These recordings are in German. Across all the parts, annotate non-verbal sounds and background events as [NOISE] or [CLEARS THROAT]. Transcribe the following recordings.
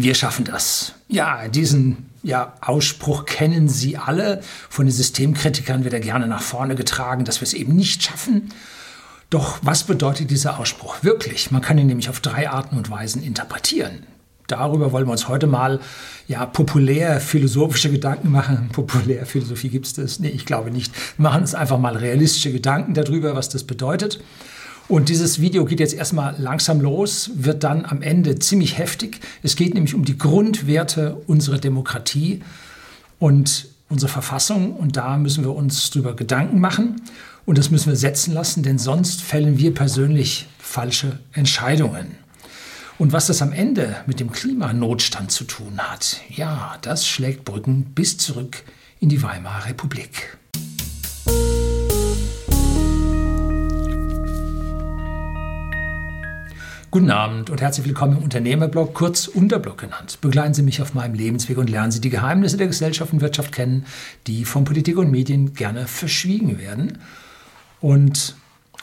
Wir schaffen das. Ja, diesen ja, Ausspruch kennen Sie alle. Von den Systemkritikern wird er gerne nach vorne getragen, dass wir es eben nicht schaffen. Doch was bedeutet dieser Ausspruch wirklich? Man kann ihn nämlich auf drei Arten und Weisen interpretieren. Darüber wollen wir uns heute mal ja, populär philosophische Gedanken machen. [LAUGHS] Populär Philosophie gibt es das? Nee, ich glaube nicht. Wir machen uns einfach mal realistische Gedanken darüber, was das bedeutet. Und dieses Video geht jetzt erstmal langsam los, wird dann am Ende ziemlich heftig. Es geht nämlich um die Grundwerte unserer Demokratie und unsere Verfassung. Und da müssen wir uns drüber Gedanken machen. Und das müssen wir setzen lassen, denn sonst fällen wir persönlich falsche Entscheidungen. Und was das am Ende mit dem Klimanotstand zu tun hat, ja, das schlägt Brücken bis zurück in die Weimarer Republik. Guten Abend und herzlich willkommen im Unternehmerblog, kurz Unterblog genannt. Begleiten Sie mich auf meinem Lebensweg und lernen Sie die Geheimnisse der Gesellschaft und Wirtschaft kennen, die von Politik und Medien gerne verschwiegen werden. Und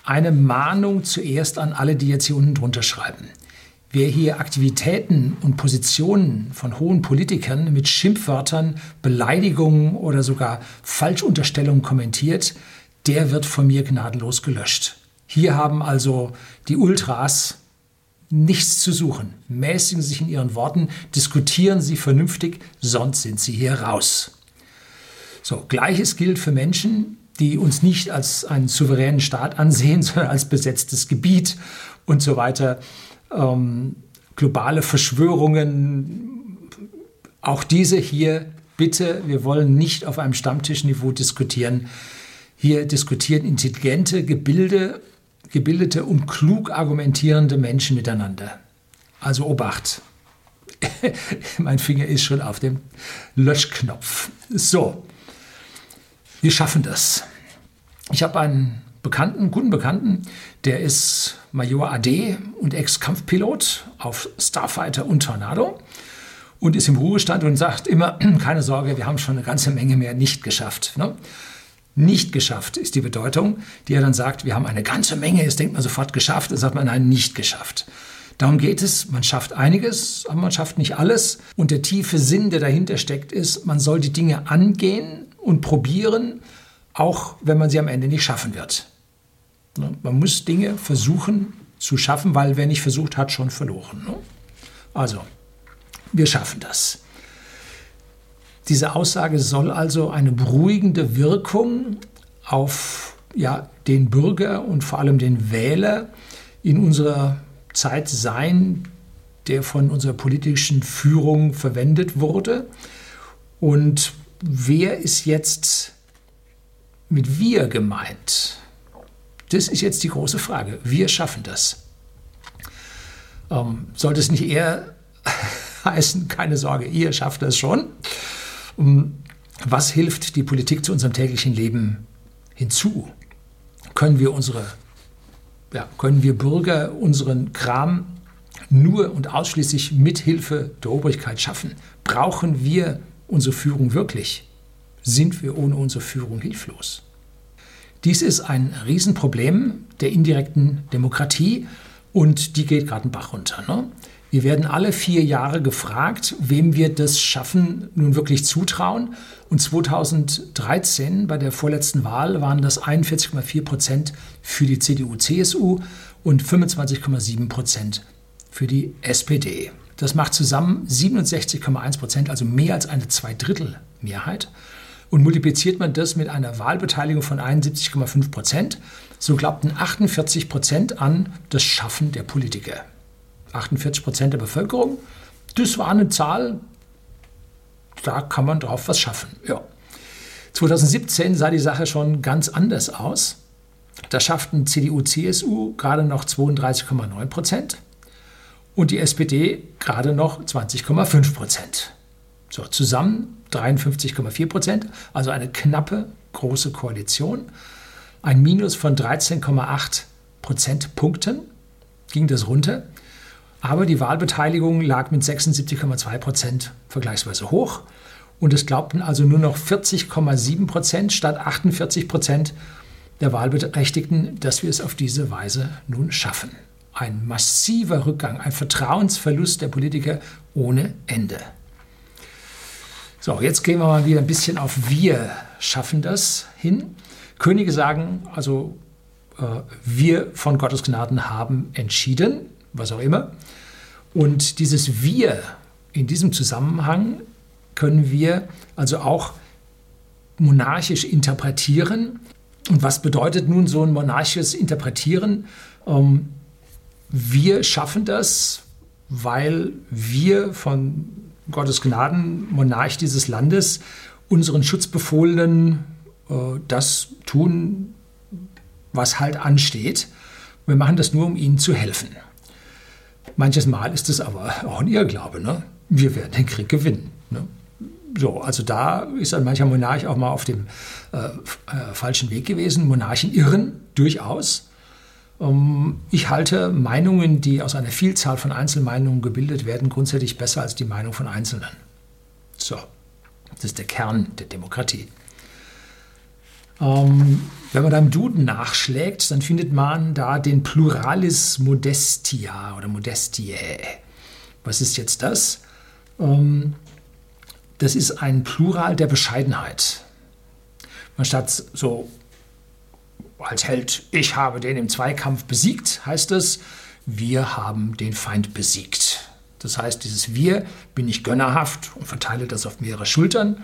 eine Mahnung zuerst an alle, die jetzt hier unten drunter schreiben. Wer hier Aktivitäten und Positionen von hohen Politikern mit Schimpfwörtern, Beleidigungen oder sogar Falschunterstellungen kommentiert, der wird von mir gnadenlos gelöscht. Hier haben also die Ultras nichts zu suchen. Mäßigen Sie sich in Ihren Worten, diskutieren Sie vernünftig, sonst sind Sie hier raus. So, gleiches gilt für Menschen, die uns nicht als einen souveränen Staat [LAUGHS] ansehen, sondern als besetztes Gebiet und so weiter. Ähm, globale Verschwörungen, auch diese hier, bitte, wir wollen nicht auf einem Stammtischniveau diskutieren. Hier diskutieren intelligente Gebilde gebildete und klug argumentierende Menschen miteinander. Also Obacht. [LAUGHS] mein Finger ist schon auf dem Löschknopf. So, wir schaffen das. Ich habe einen Bekannten, guten Bekannten, der ist Major AD und Ex-Kampfpilot auf Starfighter und Tornado und ist im Ruhestand und sagt immer, [CLEARS THROAT] keine Sorge, wir haben schon eine ganze Menge mehr nicht geschafft. Ne? Nicht geschafft ist die Bedeutung, die er dann sagt, wir haben eine ganze Menge, jetzt denkt man sofort geschafft, dann sagt man nein, nicht geschafft. Darum geht es, man schafft einiges, aber man schafft nicht alles. Und der tiefe Sinn, der dahinter steckt, ist, man soll die Dinge angehen und probieren, auch wenn man sie am Ende nicht schaffen wird. Ne? Man muss Dinge versuchen zu schaffen, weil wer nicht versucht hat, schon verloren. Ne? Also, wir schaffen das. Diese Aussage soll also eine beruhigende Wirkung auf ja, den Bürger und vor allem den Wähler in unserer Zeit sein, der von unserer politischen Führung verwendet wurde. Und wer ist jetzt mit wir gemeint? Das ist jetzt die große Frage. Wir schaffen das. Ähm, sollte es nicht eher [LAUGHS] heißen, keine Sorge, ihr schafft das schon? Was hilft die Politik zu unserem täglichen Leben hinzu? Können wir unsere, ja, können wir Bürger unseren Kram nur und ausschließlich mit Hilfe der Obrigkeit schaffen? Brauchen wir unsere Führung wirklich? Sind wir ohne unsere Führung hilflos? Dies ist ein Riesenproblem der indirekten Demokratie und die geht gerade einen Bach runter. Ne? Wir werden alle vier Jahre gefragt, wem wir das Schaffen nun wirklich zutrauen. Und 2013 bei der vorletzten Wahl waren das 41,4 Prozent für die CDU-CSU und 25,7 Prozent für die SPD. Das macht zusammen 67,1 Prozent, also mehr als eine Zweidrittelmehrheit. Und multipliziert man das mit einer Wahlbeteiligung von 71,5 Prozent, so glaubten 48 Prozent an das Schaffen der Politiker. 48 Prozent der Bevölkerung. Das war eine Zahl, da kann man drauf was schaffen. Ja. 2017 sah die Sache schon ganz anders aus. Da schafften CDU, CSU gerade noch 32,9 Prozent und die SPD gerade noch 20,5 Prozent. So, zusammen 53,4 Prozent, also eine knappe große Koalition. Ein Minus von 13,8 Prozentpunkten ging das runter. Aber die Wahlbeteiligung lag mit 76,2 Prozent vergleichsweise hoch. Und es glaubten also nur noch 40,7 Prozent statt 48 Prozent der Wahlberechtigten, dass wir es auf diese Weise nun schaffen. ein massiver Rückgang, ein Vertrauensverlust der Politiker ohne Ende. So, jetzt gehen wir mal wieder ein bisschen auf wir schaffen das hin. Könige sagen, also äh, wir von Gottes Gnaden haben entschieden, was auch immer. Und dieses wir in diesem Zusammenhang können wir also auch monarchisch interpretieren. Und was bedeutet nun so ein monarchisches Interpretieren? Ähm, wir schaffen das, weil wir von Gottes Gnaden, Monarch dieses Landes, unseren Schutzbefohlenen äh, das tun, was halt ansteht. Wir machen das nur, um ihnen zu helfen. Manches Mal ist es aber auch ein Irrglaube. Ne? Wir werden den Krieg gewinnen. Ne? So, also da ist ein mancher Monarch auch mal auf dem äh, äh, falschen Weg gewesen. Monarchen irren durchaus. Ähm, ich halte Meinungen, die aus einer Vielzahl von Einzelmeinungen gebildet werden, grundsätzlich besser als die Meinung von Einzelnen. So, das ist der Kern der Demokratie. Ähm, wenn man da im Duden nachschlägt, dann findet man da den Pluralis Modestia oder Modestiae. Was ist jetzt das? Ähm, das ist ein Plural der Bescheidenheit. Man statt so als Held, ich habe den im Zweikampf besiegt, heißt es, wir haben den Feind besiegt. Das heißt, dieses Wir bin ich gönnerhaft und verteile das auf mehrere Schultern.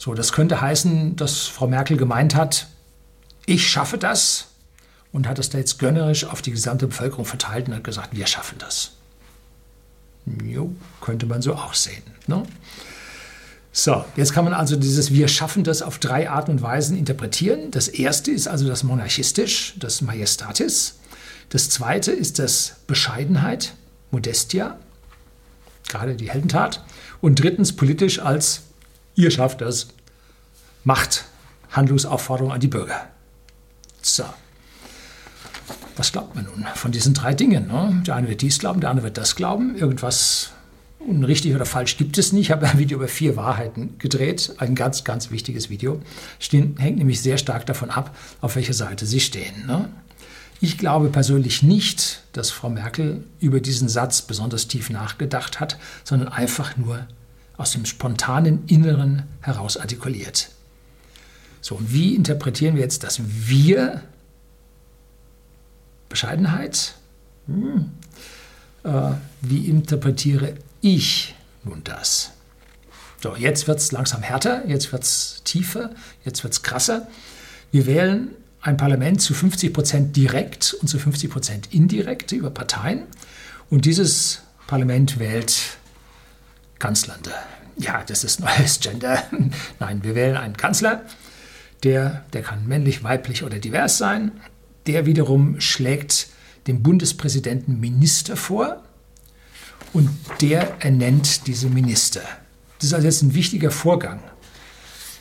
So, das könnte heißen, dass Frau Merkel gemeint hat, ich schaffe das und hat das da jetzt gönnerisch auf die gesamte Bevölkerung verteilt und hat gesagt, wir schaffen das. Jo, könnte man so auch sehen. Ne? So, jetzt kann man also dieses Wir schaffen das auf drei Arten und Weisen interpretieren. Das erste ist also das Monarchistisch, das Majestatis. Das zweite ist das Bescheidenheit, Modestia, gerade die Heldentat. Und drittens politisch als Ihr schafft das, Macht, Handlungsaufforderung an die Bürger. So. Was glaubt man nun von diesen drei Dingen? Ne? Der eine wird dies glauben, der andere wird das glauben. Irgendwas und richtig oder falsch gibt es nicht. Ich habe ein Video über vier Wahrheiten gedreht. Ein ganz, ganz wichtiges Video. Stehen, hängt nämlich sehr stark davon ab, auf welcher Seite Sie stehen. Ne? Ich glaube persönlich nicht, dass Frau Merkel über diesen Satz besonders tief nachgedacht hat, sondern einfach nur aus dem spontanen Inneren heraus artikuliert. So, und wie interpretieren wir jetzt das Wir? Bescheidenheit? Hm. Äh, wie interpretiere ich nun das? So, jetzt wird es langsam härter, jetzt wird es tiefer, jetzt wird es krasser. Wir wählen ein Parlament zu 50 Prozent direkt und zu 50 Prozent indirekt über Parteien. Und dieses Parlament wählt Kanzlernde. Ja, das ist neues Gender. [LAUGHS] Nein, wir wählen einen Kanzler, der, der kann männlich, weiblich oder divers sein. Der wiederum schlägt dem Bundespräsidenten Minister vor und der ernennt diese Minister. Das ist also jetzt ein wichtiger Vorgang.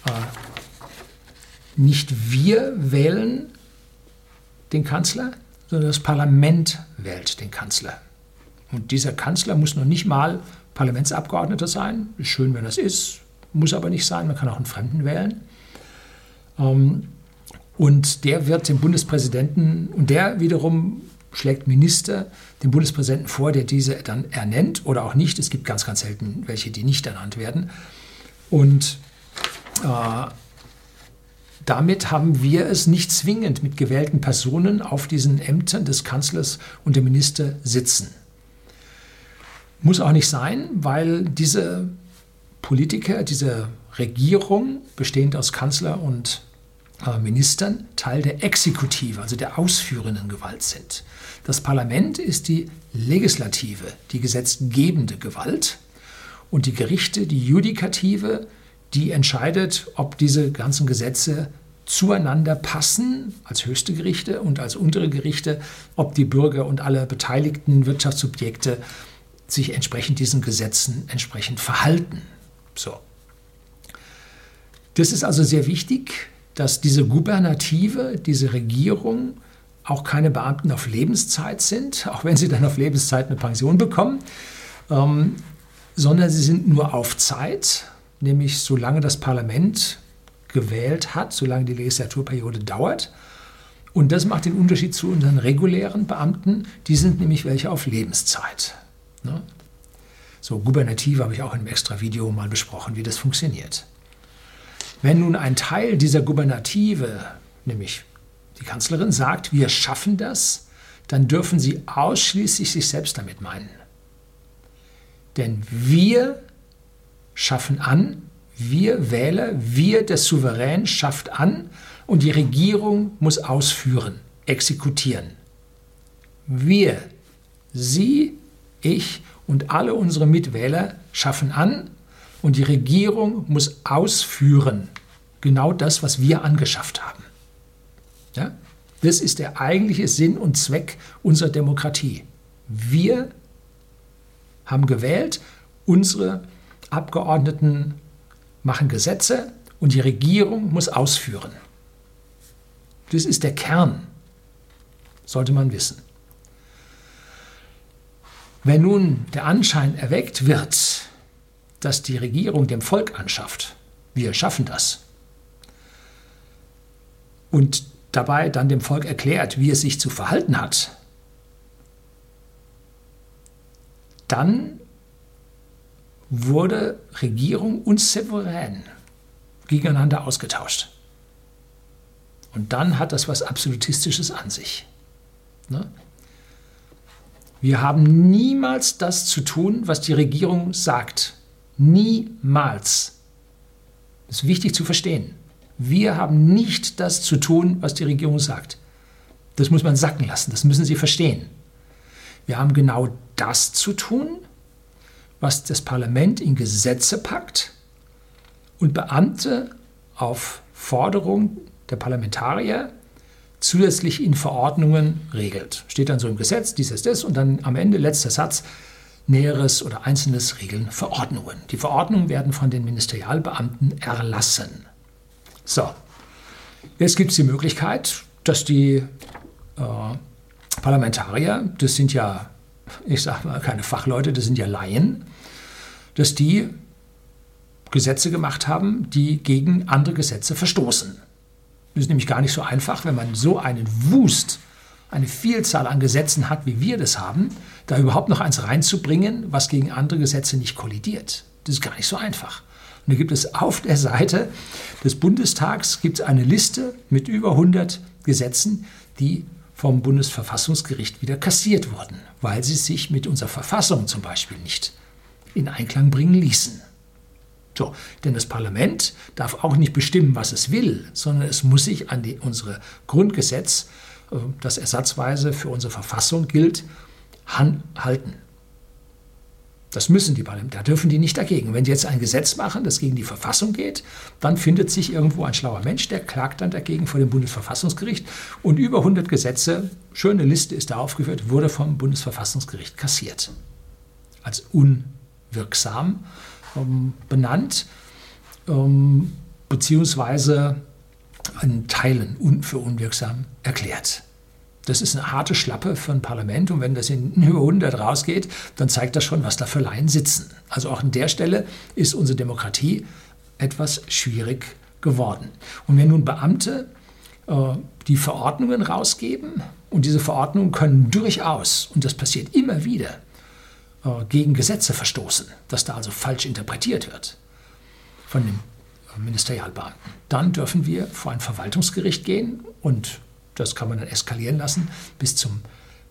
Äh, nicht wir wählen den Kanzler, sondern das Parlament wählt den Kanzler. Und dieser Kanzler muss noch nicht mal Parlamentsabgeordneter sein. Ist schön, wenn das ist, muss aber nicht sein. Man kann auch einen Fremden wählen. Ähm, und der wird dem Bundespräsidenten, und der wiederum schlägt Minister dem Bundespräsidenten vor, der diese dann ernennt oder auch nicht. Es gibt ganz, ganz selten welche, die nicht ernannt werden. Und äh, damit haben wir es nicht zwingend mit gewählten Personen auf diesen Ämtern des Kanzlers und der Minister sitzen. Muss auch nicht sein, weil diese Politiker, diese Regierung, bestehend aus Kanzler und äh, Ministern, Teil der Exekutive, also der ausführenden Gewalt sind. Das Parlament ist die Legislative, die gesetzgebende Gewalt und die Gerichte, die Judikative, die entscheidet, ob diese ganzen Gesetze zueinander passen als höchste Gerichte und als untere Gerichte, ob die Bürger und alle beteiligten Wirtschaftssubjekte sich entsprechend diesen Gesetzen entsprechend verhalten. So. Das ist also sehr wichtig, dass diese Gubernative, diese Regierung auch keine Beamten auf Lebenszeit sind, [LAUGHS] auch wenn sie dann auf Lebenszeit eine Pension bekommen, ähm, sondern sie sind nur auf Zeit, nämlich solange das Parlament gewählt hat, solange die Legislaturperiode dauert. Und das macht den Unterschied zu unseren regulären Beamten. Die sind nämlich welche auf Lebenszeit. Ne? So, Gubernative habe ich auch in einem extra Video mal besprochen, wie das funktioniert. Wenn nun ein Teil dieser Gubernative, nämlich die Kanzlerin, sagt, wir schaffen das, dann dürfen sie ausschließlich sich selbst damit meinen. Denn wir schaffen an, wir Wähler, wir der Souverän schafft an und die Regierung muss ausführen, exekutieren. Wir, Sie, ich und alle unsere Mitwähler schaffen an und die Regierung muss ausführen. Genau das, was wir angeschafft haben. Ja? Das ist der eigentliche Sinn und Zweck unserer Demokratie. Wir haben gewählt, unsere Abgeordneten machen Gesetze und die Regierung muss ausführen. Das ist der Kern, sollte man wissen. Wenn nun der Anschein erweckt wird, dass die Regierung dem Volk anschafft, wir schaffen das, und dabei dann dem Volk erklärt, wie es sich zu verhalten hat, dann wurde Regierung und Souverän gegeneinander ausgetauscht. Und dann hat das was Absolutistisches an sich. Ne? Wir haben niemals das zu tun, was die Regierung sagt. Niemals. Das ist wichtig zu verstehen. Wir haben nicht das zu tun, was die Regierung sagt. Das muss man sacken lassen, das müssen Sie verstehen. Wir haben genau das zu tun, was das Parlament in Gesetze packt und Beamte auf Forderung der Parlamentarier zusätzlich in Verordnungen regelt. Steht dann so im Gesetz, dies ist das und dann am Ende letzter Satz, Näheres oder Einzelnes regeln Verordnungen. Die Verordnungen werden von den Ministerialbeamten erlassen. So, jetzt gibt es die Möglichkeit, dass die äh, Parlamentarier, das sind ja, ich sage mal, keine Fachleute, das sind ja Laien, dass die Gesetze gemacht haben, die gegen andere Gesetze verstoßen. Das ist nämlich gar nicht so einfach, wenn man so einen Wust, eine Vielzahl an Gesetzen hat, wie wir das haben, da überhaupt noch eins reinzubringen, was gegen andere Gesetze nicht kollidiert. Das ist gar nicht so einfach. Und da gibt es auf der Seite des Bundestags gibt es eine Liste mit über 100 Gesetzen, die vom Bundesverfassungsgericht wieder kassiert wurden, weil sie sich mit unserer Verfassung zum Beispiel nicht in Einklang bringen ließen. So, denn das Parlament darf auch nicht bestimmen, was es will, sondern es muss sich an die, unsere Grundgesetz, äh, das ersatzweise für unsere Verfassung gilt, halten. Das müssen die Parlamente, da dürfen die nicht dagegen. Wenn sie jetzt ein Gesetz machen, das gegen die Verfassung geht, dann findet sich irgendwo ein schlauer Mensch, der klagt dann dagegen vor dem Bundesverfassungsgericht. Und über 100 Gesetze, schöne Liste ist da aufgeführt, wurde vom Bundesverfassungsgericht kassiert. Als unwirksam ähm, benannt, ähm, beziehungsweise in Teilen un für unwirksam erklärt. Das ist eine harte Schlappe für ein Parlament und wenn das in [LAUGHS] über 100 rausgeht, dann zeigt das schon, was da für Laien sitzen. Also auch an der Stelle ist unsere Demokratie etwas schwierig geworden. Und wenn nun Beamte äh, die Verordnungen rausgeben und diese Verordnungen können durchaus, und das passiert immer wieder, gegen Gesetze verstoßen, dass da also falsch interpretiert wird von dem Ministerialbeamten, dann dürfen wir vor ein Verwaltungsgericht gehen und das kann man dann eskalieren lassen bis zum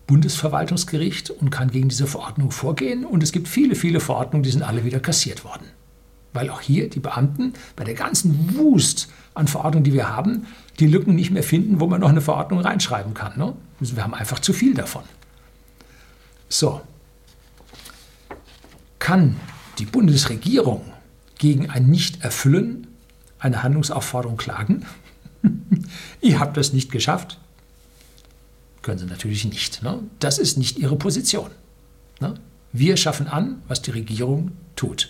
Bundesverwaltungsgericht und kann gegen diese Verordnung vorgehen. Und es gibt viele, viele Verordnungen, die sind alle wieder kassiert worden. Weil auch hier die Beamten bei der ganzen Wust an Verordnungen, die wir haben, die Lücken nicht mehr finden, wo man noch eine Verordnung reinschreiben kann. Ne? Also wir haben einfach zu viel davon. So, kann die Bundesregierung gegen ein Nichterfüllen einer Handlungsaufforderung klagen? [LAUGHS] Ihr habt das nicht geschafft. Können sie natürlich nicht. Ne? Das ist nicht ihre Position. Ne? Wir schaffen an, was die Regierung tut.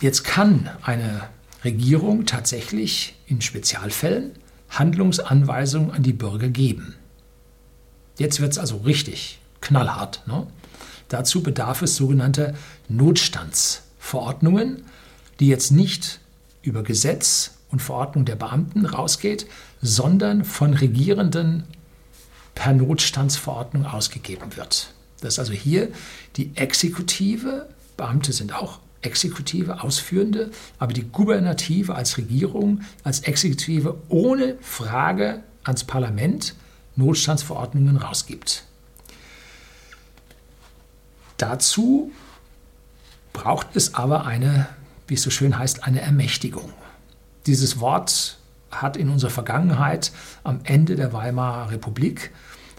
Jetzt kann eine Regierung tatsächlich in Spezialfällen Handlungsanweisungen an die Bürger geben. Jetzt wird es also richtig knallhart. Ne? Dazu bedarf es sogenannter Notstandsverordnungen, die jetzt nicht über Gesetz und Verordnungen der Beamten rausgeht, sondern von Regierenden per Notstandsverordnung ausgegeben wird. Dass also hier die Exekutive, Beamte sind auch Exekutive, Ausführende, aber die Gubernative als Regierung, als Exekutive ohne Frage ans Parlament Notstandsverordnungen rausgibt. Dazu braucht es aber eine, wie es so schön heißt, eine Ermächtigung. Dieses Wort hat in unserer Vergangenheit am Ende der Weimarer Republik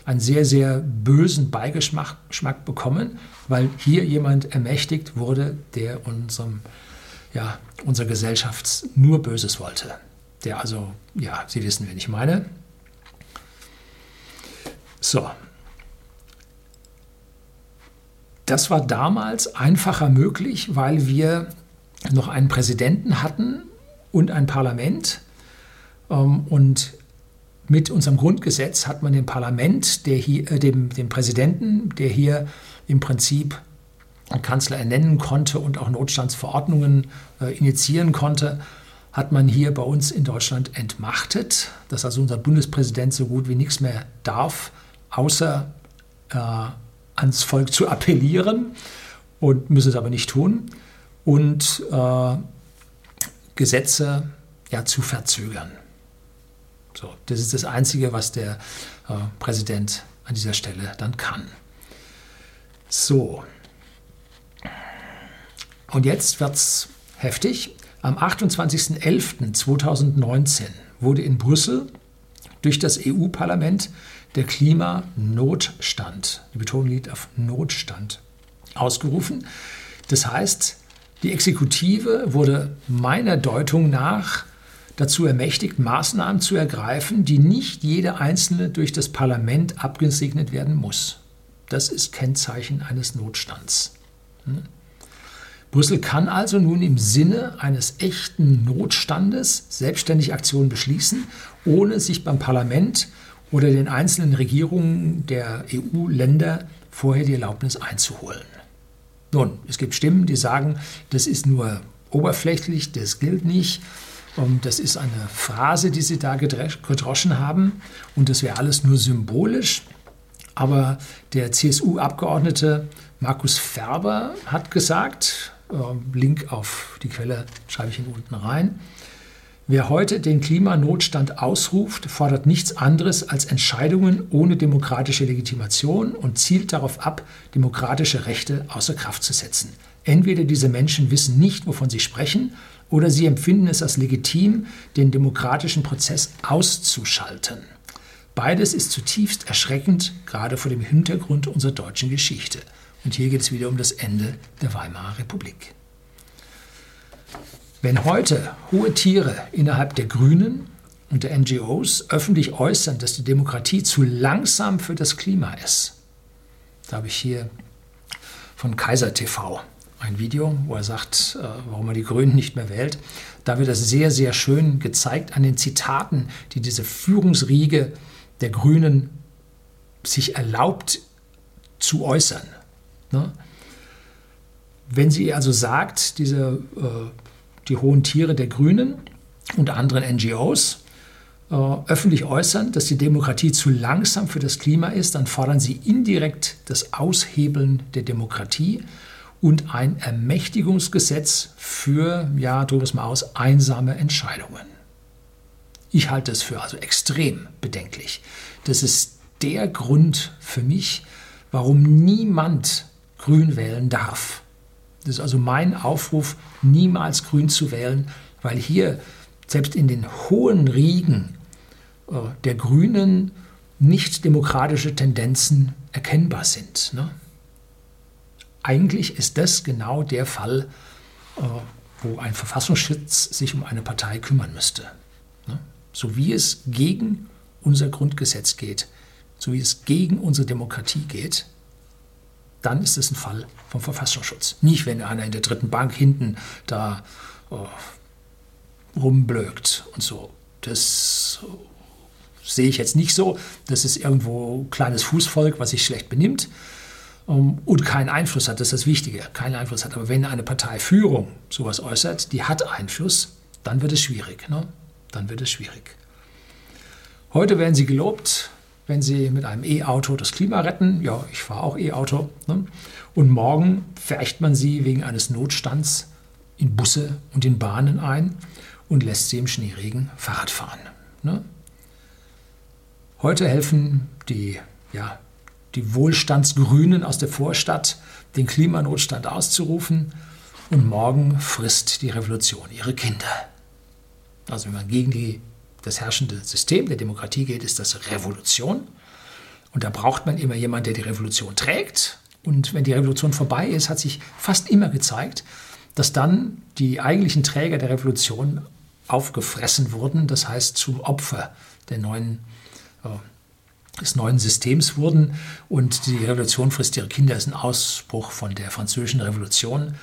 einen sehr, sehr bösen Beigeschmack bekommen, weil hier jemand ermächtigt wurde, der unserem, ja, unserer Gesellschaft nur Böses wollte. Der also, ja, Sie wissen, wen ich meine. So. Das war damals einfacher möglich, weil wir noch einen Präsidenten hatten und ein Parlament. Ähm, und mit unserem Grundgesetz hat man dem Parlament, der hier, äh, dem, dem Präsidenten, der hier im Prinzip einen Kanzler ernennen konnte und auch Notstandsverordnungen äh, initiieren konnte, hat man hier bei uns in Deutschland entmachtet, dass also unser Bundespräsident so gut wie nichts mehr darf, außer äh, ans Volk zu appellieren und müsse es aber nicht tun und äh, Gesetze ja, zu verzögern. So, das ist das Einzige, was der äh, Präsident an dieser Stelle dann kann. So. Und jetzt wird es heftig. Am 28.11.2019 wurde in Brüssel durch das EU-Parlament der Klimanotstand, die Betonung liegt auf Notstand, ausgerufen. Das heißt, die Exekutive wurde meiner Deutung nach dazu ermächtigt, Maßnahmen zu ergreifen, die nicht jede einzelne durch das Parlament abgesegnet werden muss. Das ist Kennzeichen eines Notstands. Hm? Brüssel kann also nun im Sinne eines echten Notstandes selbstständig Aktionen beschließen, ohne sich beim Parlament oder den einzelnen Regierungen der EU-Länder vorher die Erlaubnis einzuholen. Nun, es gibt Stimmen, die sagen, das ist nur oberflächlich, das gilt nicht. Das ist eine Phrase, die Sie da gedroschen haben und das wäre alles nur symbolisch. Aber der CSU-Abgeordnete Markus Ferber hat gesagt, ähm, Link auf die Quelle schreibe ich Ihnen unten rein, wer heute den Klimanotstand ausruft, fordert nichts anderes als Entscheidungen ohne demokratische Legitimation und zielt darauf ab, demokratische Rechte außer Kraft zu setzen. Entweder diese Menschen wissen nicht, wovon sie sprechen, oder sie empfinden es als legitim, den demokratischen Prozess auszuschalten. Beides ist zutiefst erschreckend, gerade vor dem Hintergrund unserer deutschen Geschichte. Und hier geht es wieder um das Ende der Weimarer Republik. Wenn heute hohe Tiere innerhalb der Grünen und der NGOs öffentlich äußern, dass die Demokratie zu langsam für das Klima ist, da habe ich hier von Kaiser TV ein Video, wo er sagt, äh, warum er die Grünen nicht mehr wählt. Da wird das sehr, sehr schön gezeigt an den Zitaten, die diese Führungsriege der Grünen sich erlaubt zu äußern. Ne? Wenn sie also sagt, diese, äh, die hohen Tiere der Grünen und anderen NGOs äh, öffentlich äußern, dass die Demokratie zu langsam für das Klima ist, dann fordern sie indirekt das Aushebeln der Demokratie und ein Ermächtigungsgesetz für, ja, drücken wir es mal aus, einsame Entscheidungen. Ich halte es für also extrem bedenklich. Das ist der Grund für mich, warum niemand Grün wählen darf. Das ist also mein Aufruf, niemals Grün zu wählen, weil hier selbst in den hohen Riegen äh, der Grünen nicht demokratische Tendenzen erkennbar sind. Ne? Eigentlich ist das genau der Fall, äh, wo ein Verfassungsschutz sich um eine Partei kümmern müsste. Ne? So wie es gegen unser Grundgesetz geht, so wie es gegen unsere Demokratie geht, dann ist es ein Fall vom Verfassungsschutz. Nicht, wenn einer in der dritten Bank hinten da oh, rumblökt und so. Das sehe ich jetzt nicht so. Das ist irgendwo ein kleines Fußvolk, was sich schlecht benimmt um, und keinen Einfluss hat. Das ist das Wichtige. Keinen Einfluss hat. Aber wenn eine Parteiführung sowas äußert, die hat Einfluss, dann wird es schwierig. Ne? dann wird es schwierig. Heute werden Sie gelobt, wenn Sie mit einem E-Auto das Klima retten. Ja, ich fahre auch E-Auto. Ne? Und morgen verächt man Sie wegen eines Notstands in Busse und in Bahnen ein und lässt Sie im Schneeregen Fahrrad fahren. Ne? Heute helfen die, ja, die Wohlstandsgrünen aus der Vorstadt, den Klimanotstand auszurufen und morgen frisst die Revolution ihre Kinder. Also wenn man gegen die, das herrschende System der Demokratie geht, ist das Revolution. Und da braucht man immer jemanden, der die Revolution trägt. Und wenn die Revolution vorbei ist, hat sich fast immer gezeigt, dass dann die eigentlichen Träger der Revolution aufgefressen wurden, das heißt zum Opfer der neuen, äh, des neuen Systems wurden. Und die Revolution frisst ihre Kinder ist ein Ausbruch von der französischen Revolution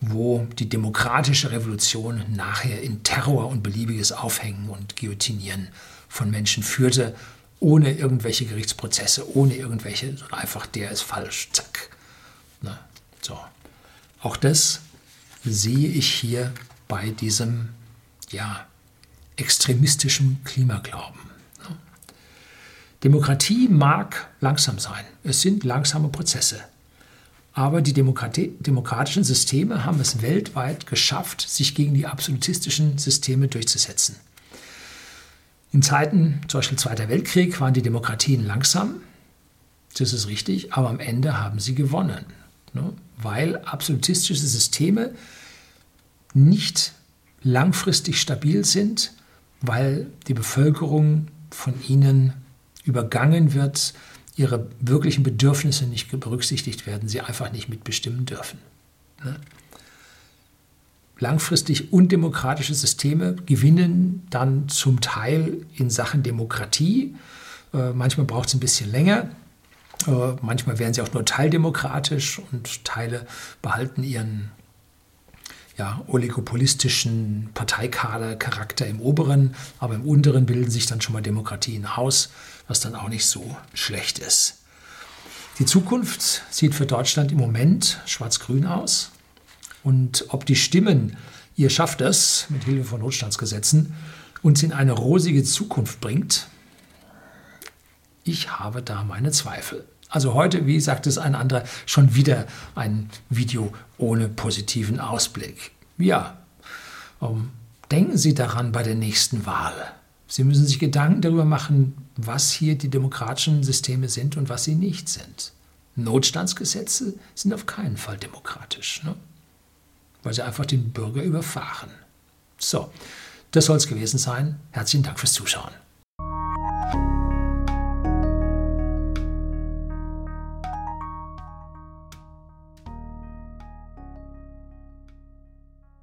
wo die demokratische Revolution nachher in Terror und beliebiges Aufhängen und Guillotinieren von Menschen führte, ohne irgendwelche Gerichtsprozesse, ohne irgendwelche, sondern einfach der ist falsch, zack. Na, so. Auch das sehe ich hier bei diesem ja, extremistischen Klimaglauben. Demokratie mag langsam sein. Es sind langsame Prozesse. Aber die Demokratie, demokratischen Systeme haben es weltweit geschafft, sich gegen die absolutistischen Systeme durchzusetzen. In Zeiten, zum Beispiel Zweiter Weltkrieg, waren die Demokratien langsam. Das ist richtig, aber am Ende haben sie gewonnen. Ne? Weil absolutistische Systeme nicht langfristig stabil sind, weil die Bevölkerung von ihnen übergangen wird ihre wirklichen Bedürfnisse nicht berücksichtigt werden, sie einfach nicht mitbestimmen dürfen. Ne? Langfristig undemokratische Systeme gewinnen dann zum Teil in Sachen Demokratie. Äh, manchmal braucht es ein bisschen länger. Äh, manchmal werden sie auch nur teildemokratisch und Teile behalten ihren ja, oligopolistischen Parteikader-Charakter im oberen, aber im unteren bilden sich dann schon mal Demokratien aus, was dann auch nicht so schlecht ist. Die Zukunft sieht für Deutschland im Moment schwarz-grün aus. Und ob die Stimmen, ihr schafft es mit Hilfe von Notstandsgesetzen, uns in eine rosige Zukunft bringt, ich habe da meine Zweifel. Also heute, wie sagt es ein anderer, schon wieder ein Video ohne positiven Ausblick. Ja, um, ähm, denken Sie daran bei der nächsten Wahl. Sie müssen sich Gedanken darüber machen, was hier die demokratischen Systeme sind und was sie nicht sind. Notstandsgesetze sind auf keinen Fall demokratisch, ne? weil sie einfach den Bürger überfahren. So, das soll es gewesen sein. Herzlichen Dank fürs Zuschauen.